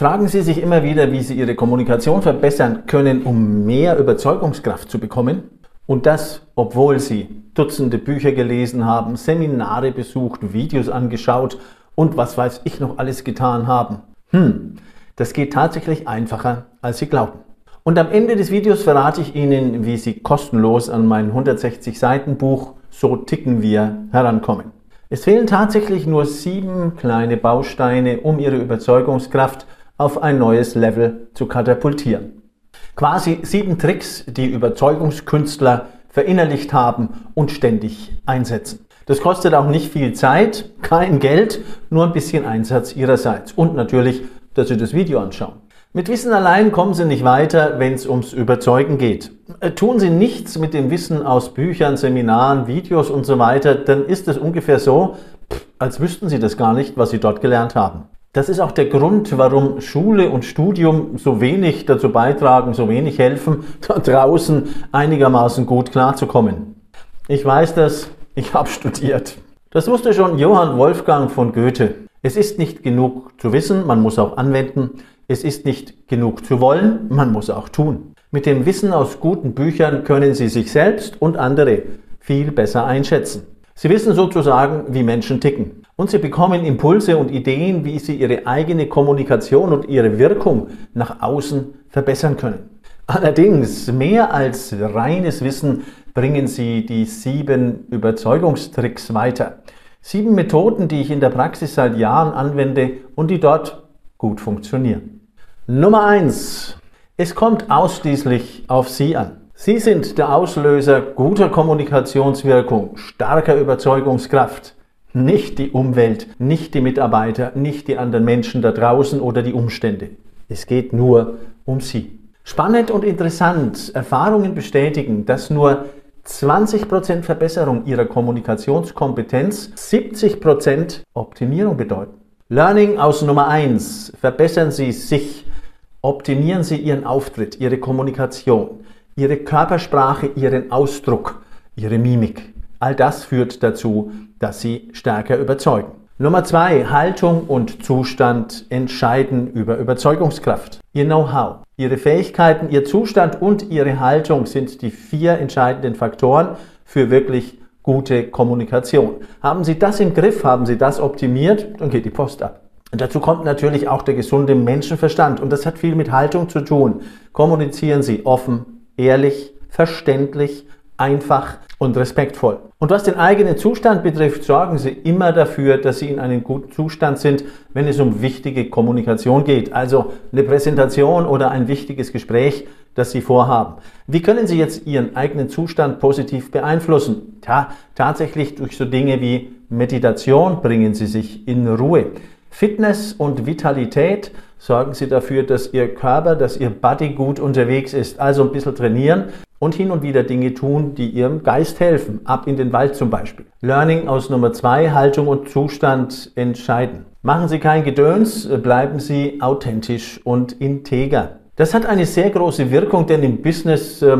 Fragen Sie sich immer wieder, wie Sie Ihre Kommunikation verbessern können, um mehr Überzeugungskraft zu bekommen? Und das, obwohl Sie Dutzende Bücher gelesen haben, Seminare besucht, Videos angeschaut und was weiß ich noch alles getan haben. Hm, das geht tatsächlich einfacher, als Sie glauben. Und am Ende des Videos verrate ich Ihnen, wie Sie kostenlos an mein 160 Seiten Buch So ticken wir herankommen. Es fehlen tatsächlich nur sieben kleine Bausteine, um Ihre Überzeugungskraft auf ein neues Level zu katapultieren. Quasi sieben Tricks, die Überzeugungskünstler verinnerlicht haben und ständig einsetzen. Das kostet auch nicht viel Zeit, kein Geld, nur ein bisschen Einsatz Ihrerseits und natürlich, dass Sie das Video anschauen. Mit Wissen allein kommen Sie nicht weiter, wenn es ums Überzeugen geht. Äh, tun Sie nichts mit dem Wissen aus Büchern, Seminaren, Videos und so weiter, dann ist es ungefähr so, als wüssten Sie das gar nicht, was Sie dort gelernt haben. Das ist auch der Grund, warum Schule und Studium so wenig dazu beitragen, so wenig helfen, da draußen einigermaßen gut klarzukommen. Ich weiß das, ich habe studiert. Das wusste schon Johann Wolfgang von Goethe. Es ist nicht genug zu wissen, man muss auch anwenden. Es ist nicht genug zu wollen, man muss auch tun. Mit dem Wissen aus guten Büchern können Sie sich selbst und andere viel besser einschätzen. Sie wissen sozusagen, wie Menschen ticken. Und Sie bekommen Impulse und Ideen, wie Sie Ihre eigene Kommunikation und Ihre Wirkung nach außen verbessern können. Allerdings, mehr als reines Wissen bringen Sie die sieben Überzeugungstricks weiter. Sieben Methoden, die ich in der Praxis seit Jahren anwende und die dort gut funktionieren. Nummer eins: Es kommt ausschließlich auf Sie an. Sie sind der Auslöser guter Kommunikationswirkung, starker Überzeugungskraft. Nicht die Umwelt, nicht die Mitarbeiter, nicht die anderen Menschen da draußen oder die Umstände. Es geht nur um Sie. Spannend und interessant. Erfahrungen bestätigen, dass nur 20% Verbesserung Ihrer Kommunikationskompetenz 70% Optimierung bedeuten. Learning aus Nummer 1. Verbessern Sie sich. Optimieren Sie Ihren Auftritt, Ihre Kommunikation ihre Körpersprache, ihren Ausdruck, ihre Mimik. All das führt dazu, dass sie stärker überzeugen. Nummer zwei, Haltung und Zustand entscheiden über Überzeugungskraft. Ihr Know-how, Ihre Fähigkeiten, Ihr Zustand und Ihre Haltung sind die vier entscheidenden Faktoren für wirklich gute Kommunikation. Haben Sie das im Griff, haben Sie das optimiert, dann geht die Post ab. Und dazu kommt natürlich auch der gesunde Menschenverstand und das hat viel mit Haltung zu tun. Kommunizieren Sie offen, ehrlich, verständlich, einfach und respektvoll. Und was den eigenen Zustand betrifft, sorgen Sie immer dafür, dass Sie in einem guten Zustand sind, wenn es um wichtige Kommunikation geht. Also eine Präsentation oder ein wichtiges Gespräch, das Sie vorhaben. Wie können Sie jetzt Ihren eigenen Zustand positiv beeinflussen? Ja, tatsächlich durch so Dinge wie Meditation bringen Sie sich in Ruhe. Fitness und Vitalität sorgen Sie dafür, dass Ihr Körper, dass Ihr Body gut unterwegs ist. Also ein bisschen trainieren und hin und wieder Dinge tun, die Ihrem Geist helfen. Ab in den Wald zum Beispiel. Learning aus Nummer zwei, Haltung und Zustand entscheiden. Machen Sie kein Gedöns, bleiben Sie authentisch und integer. Das hat eine sehr große Wirkung, denn im Business äh,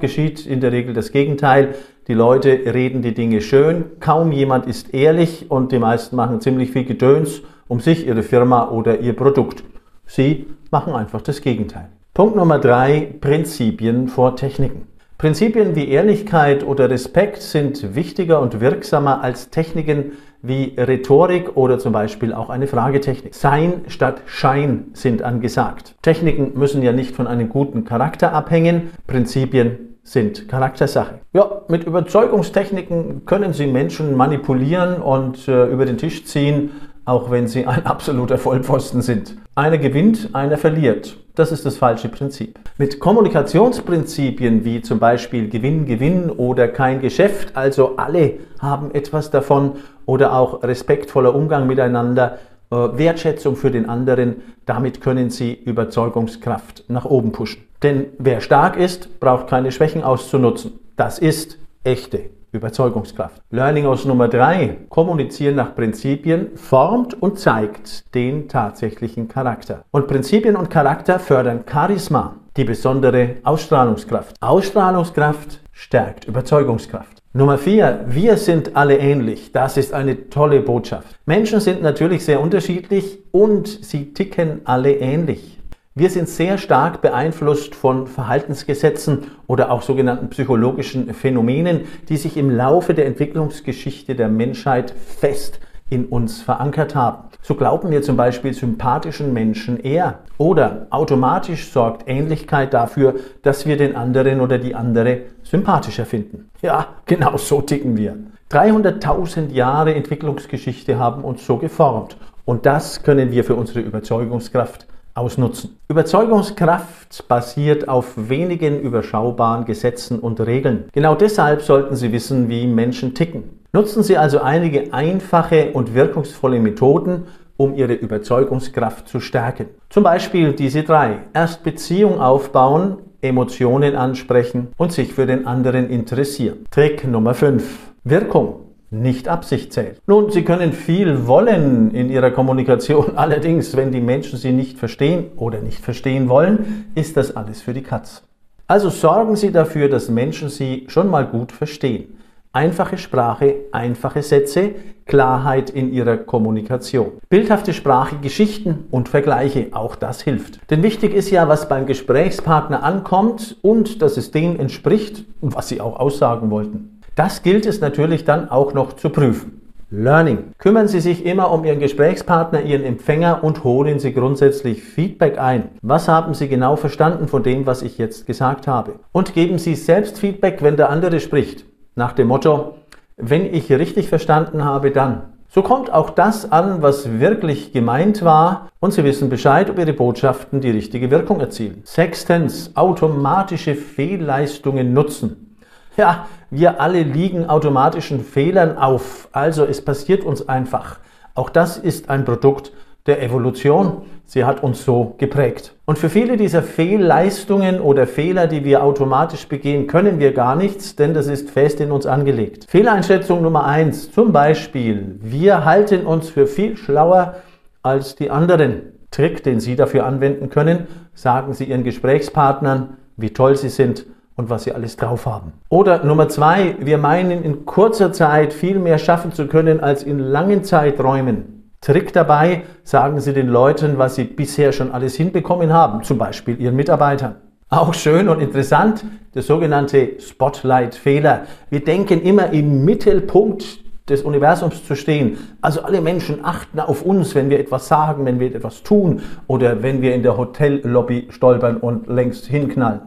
geschieht in der Regel das Gegenteil. Die Leute reden die Dinge schön, kaum jemand ist ehrlich und die meisten machen ziemlich viel Gedöns um sich, ihre Firma oder ihr Produkt. Sie machen einfach das Gegenteil. Punkt Nummer drei, Prinzipien vor Techniken. Prinzipien wie Ehrlichkeit oder Respekt sind wichtiger und wirksamer als Techniken wie Rhetorik oder zum Beispiel auch eine Fragetechnik. Sein statt Schein sind angesagt. Techniken müssen ja nicht von einem guten Charakter abhängen, Prinzipien sind Charaktersache. Ja, mit Überzeugungstechniken können Sie Menschen manipulieren und äh, über den Tisch ziehen auch wenn sie ein absoluter Vollpfosten sind. Einer gewinnt, einer verliert. Das ist das falsche Prinzip. Mit Kommunikationsprinzipien wie zum Beispiel Gewinn, Gewinn oder kein Geschäft, also alle haben etwas davon, oder auch respektvoller Umgang miteinander, äh, Wertschätzung für den anderen, damit können Sie Überzeugungskraft nach oben pushen. Denn wer stark ist, braucht keine Schwächen auszunutzen. Das ist echte Überzeugungskraft. Learning aus Nummer drei: Kommunizieren nach Prinzipien formt und zeigt den tatsächlichen Charakter. Und Prinzipien und Charakter fördern Charisma, die besondere Ausstrahlungskraft. Ausstrahlungskraft stärkt Überzeugungskraft. Nummer vier, wir sind alle ähnlich. Das ist eine tolle Botschaft. Menschen sind natürlich sehr unterschiedlich und sie ticken alle ähnlich. Wir sind sehr stark beeinflusst von Verhaltensgesetzen oder auch sogenannten psychologischen Phänomenen, die sich im Laufe der Entwicklungsgeschichte der Menschheit fest in uns verankert haben. So glauben wir zum Beispiel sympathischen Menschen eher. Oder automatisch sorgt Ähnlichkeit dafür, dass wir den anderen oder die andere sympathischer finden. Ja, genau so ticken wir. 300.000 Jahre Entwicklungsgeschichte haben uns so geformt. Und das können wir für unsere Überzeugungskraft ausnutzen. Überzeugungskraft basiert auf wenigen überschaubaren Gesetzen und Regeln. Genau deshalb sollten Sie wissen, wie Menschen ticken. Nutzen Sie also einige einfache und wirkungsvolle Methoden, um Ihre Überzeugungskraft zu stärken. Zum Beispiel diese drei. Erst Beziehung aufbauen, Emotionen ansprechen und sich für den anderen interessieren. Trick Nummer 5. Wirkung. Nicht Absicht zählt. Nun, Sie können viel wollen in Ihrer Kommunikation, allerdings, wenn die Menschen Sie nicht verstehen oder nicht verstehen wollen, ist das alles für die Katz. Also sorgen Sie dafür, dass Menschen Sie schon mal gut verstehen. Einfache Sprache, einfache Sätze, Klarheit in ihrer Kommunikation. Bildhafte Sprache, Geschichten und Vergleiche, auch das hilft. Denn wichtig ist ja, was beim Gesprächspartner ankommt und dass es dem entspricht, was sie auch aussagen wollten. Das gilt es natürlich dann auch noch zu prüfen. Learning. Kümmern Sie sich immer um Ihren Gesprächspartner, Ihren Empfänger und holen Sie grundsätzlich Feedback ein. Was haben Sie genau verstanden von dem, was ich jetzt gesagt habe? Und geben Sie selbst Feedback, wenn der andere spricht nach dem Motto, wenn ich richtig verstanden habe, dann. So kommt auch das an, was wirklich gemeint war und Sie wissen Bescheid, ob Ihre Botschaften die richtige Wirkung erzielen. Sechstens, automatische Fehlleistungen nutzen. Ja, wir alle liegen automatischen Fehlern auf, also es passiert uns einfach. Auch das ist ein Produkt der Evolution. Sie hat uns so geprägt. Und für viele dieser Fehlleistungen oder Fehler, die wir automatisch begehen, können wir gar nichts, denn das ist fest in uns angelegt. Fehleinschätzung Nummer eins, zum Beispiel, wir halten uns für viel schlauer als die anderen. Trick, den Sie dafür anwenden können, sagen Sie Ihren Gesprächspartnern, wie toll Sie sind und was sie alles drauf haben. Oder Nummer zwei, wir meinen in kurzer Zeit viel mehr schaffen zu können als in langen Zeiträumen. Trick dabei, sagen Sie den Leuten, was Sie bisher schon alles hinbekommen haben, zum Beispiel Ihren Mitarbeitern. Auch schön und interessant, der sogenannte Spotlight-Fehler. Wir denken immer im Mittelpunkt des Universums zu stehen. Also alle Menschen achten auf uns, wenn wir etwas sagen, wenn wir etwas tun oder wenn wir in der Hotellobby stolpern und längst hinknallen.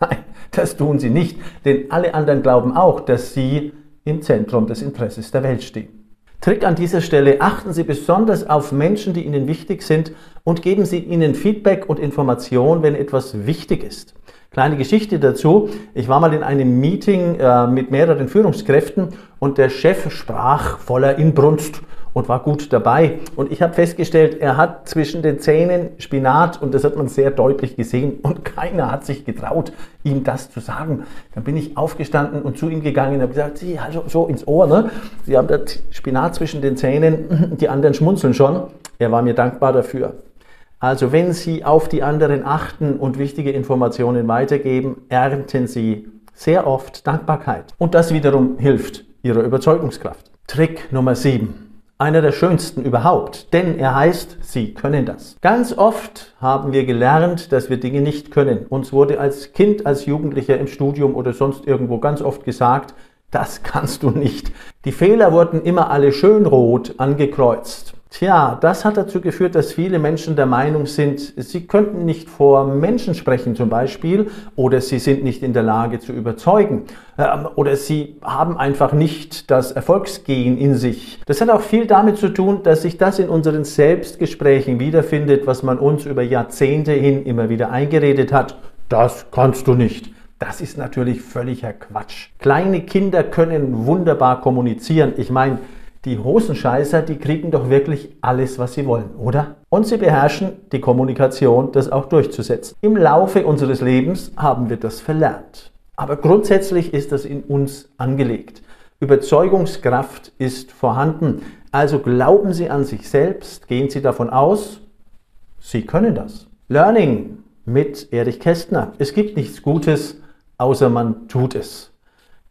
Nein, das tun sie nicht, denn alle anderen glauben auch, dass sie im Zentrum des Interesses der Welt stehen. Trick an dieser Stelle, achten Sie besonders auf Menschen, die Ihnen wichtig sind und geben Sie ihnen Feedback und Information, wenn etwas wichtig ist. Kleine Geschichte dazu. Ich war mal in einem Meeting äh, mit mehreren Führungskräften und der Chef sprach voller Inbrunst und war gut dabei. Und ich habe festgestellt, er hat zwischen den Zähnen Spinat und das hat man sehr deutlich gesehen und keiner hat sich getraut, ihm das zu sagen. Dann bin ich aufgestanden und zu ihm gegangen und habe gesagt, Sie, also so ins Ohr, ne? Sie haben das Spinat zwischen den Zähnen, die anderen schmunzeln schon. Er war mir dankbar dafür. Also wenn Sie auf die anderen achten und wichtige Informationen weitergeben, ernten Sie sehr oft Dankbarkeit. Und das wiederum hilft Ihrer Überzeugungskraft. Trick Nummer 7 einer der schönsten überhaupt, denn er heißt, Sie können das. Ganz oft haben wir gelernt, dass wir Dinge nicht können. Uns wurde als Kind, als Jugendlicher im Studium oder sonst irgendwo ganz oft gesagt, das kannst du nicht. Die Fehler wurden immer alle schön rot angekreuzt. Tja, das hat dazu geführt, dass viele Menschen der Meinung sind, sie könnten nicht vor Menschen sprechen zum Beispiel oder sie sind nicht in der Lage zu überzeugen ähm, oder sie haben einfach nicht das Erfolgsgehen in sich. Das hat auch viel damit zu tun, dass sich das in unseren Selbstgesprächen wiederfindet, was man uns über Jahrzehnte hin immer wieder eingeredet hat. Das kannst du nicht. Das ist natürlich völliger Quatsch. Kleine Kinder können wunderbar kommunizieren. Ich meine, die Hosenscheißer, die kriegen doch wirklich alles, was sie wollen, oder? Und sie beherrschen die Kommunikation, das auch durchzusetzen. Im Laufe unseres Lebens haben wir das verlernt. Aber grundsätzlich ist das in uns angelegt. Überzeugungskraft ist vorhanden. Also glauben Sie an sich selbst, gehen Sie davon aus, Sie können das. Learning mit Erich Kästner. Es gibt nichts Gutes, außer man tut es.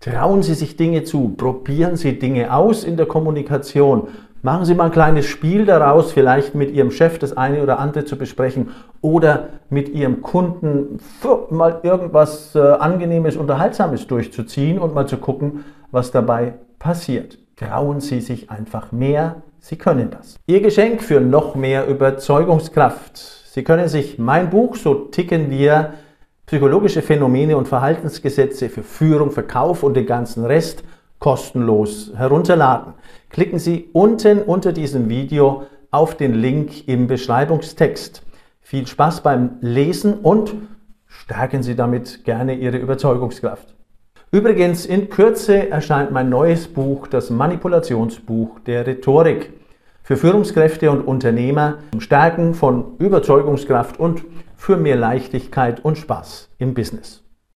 Trauen Sie sich Dinge zu, probieren Sie Dinge aus in der Kommunikation. Machen Sie mal ein kleines Spiel daraus, vielleicht mit Ihrem Chef das eine oder andere zu besprechen oder mit Ihrem Kunden mal irgendwas äh, Angenehmes, Unterhaltsames durchzuziehen und mal zu gucken, was dabei passiert. Trauen Sie sich einfach mehr, Sie können das. Ihr Geschenk für noch mehr Überzeugungskraft. Sie können sich mein Buch So ticken wir psychologische Phänomene und Verhaltensgesetze für Führung, Verkauf und den ganzen Rest kostenlos herunterladen. Klicken Sie unten unter diesem Video auf den Link im Beschreibungstext. Viel Spaß beim Lesen und stärken Sie damit gerne Ihre Überzeugungskraft. Übrigens, in Kürze erscheint mein neues Buch, das Manipulationsbuch der Rhetorik, für Führungskräfte und Unternehmer zum Stärken von Überzeugungskraft und für mehr Leichtigkeit und Spaß im Business.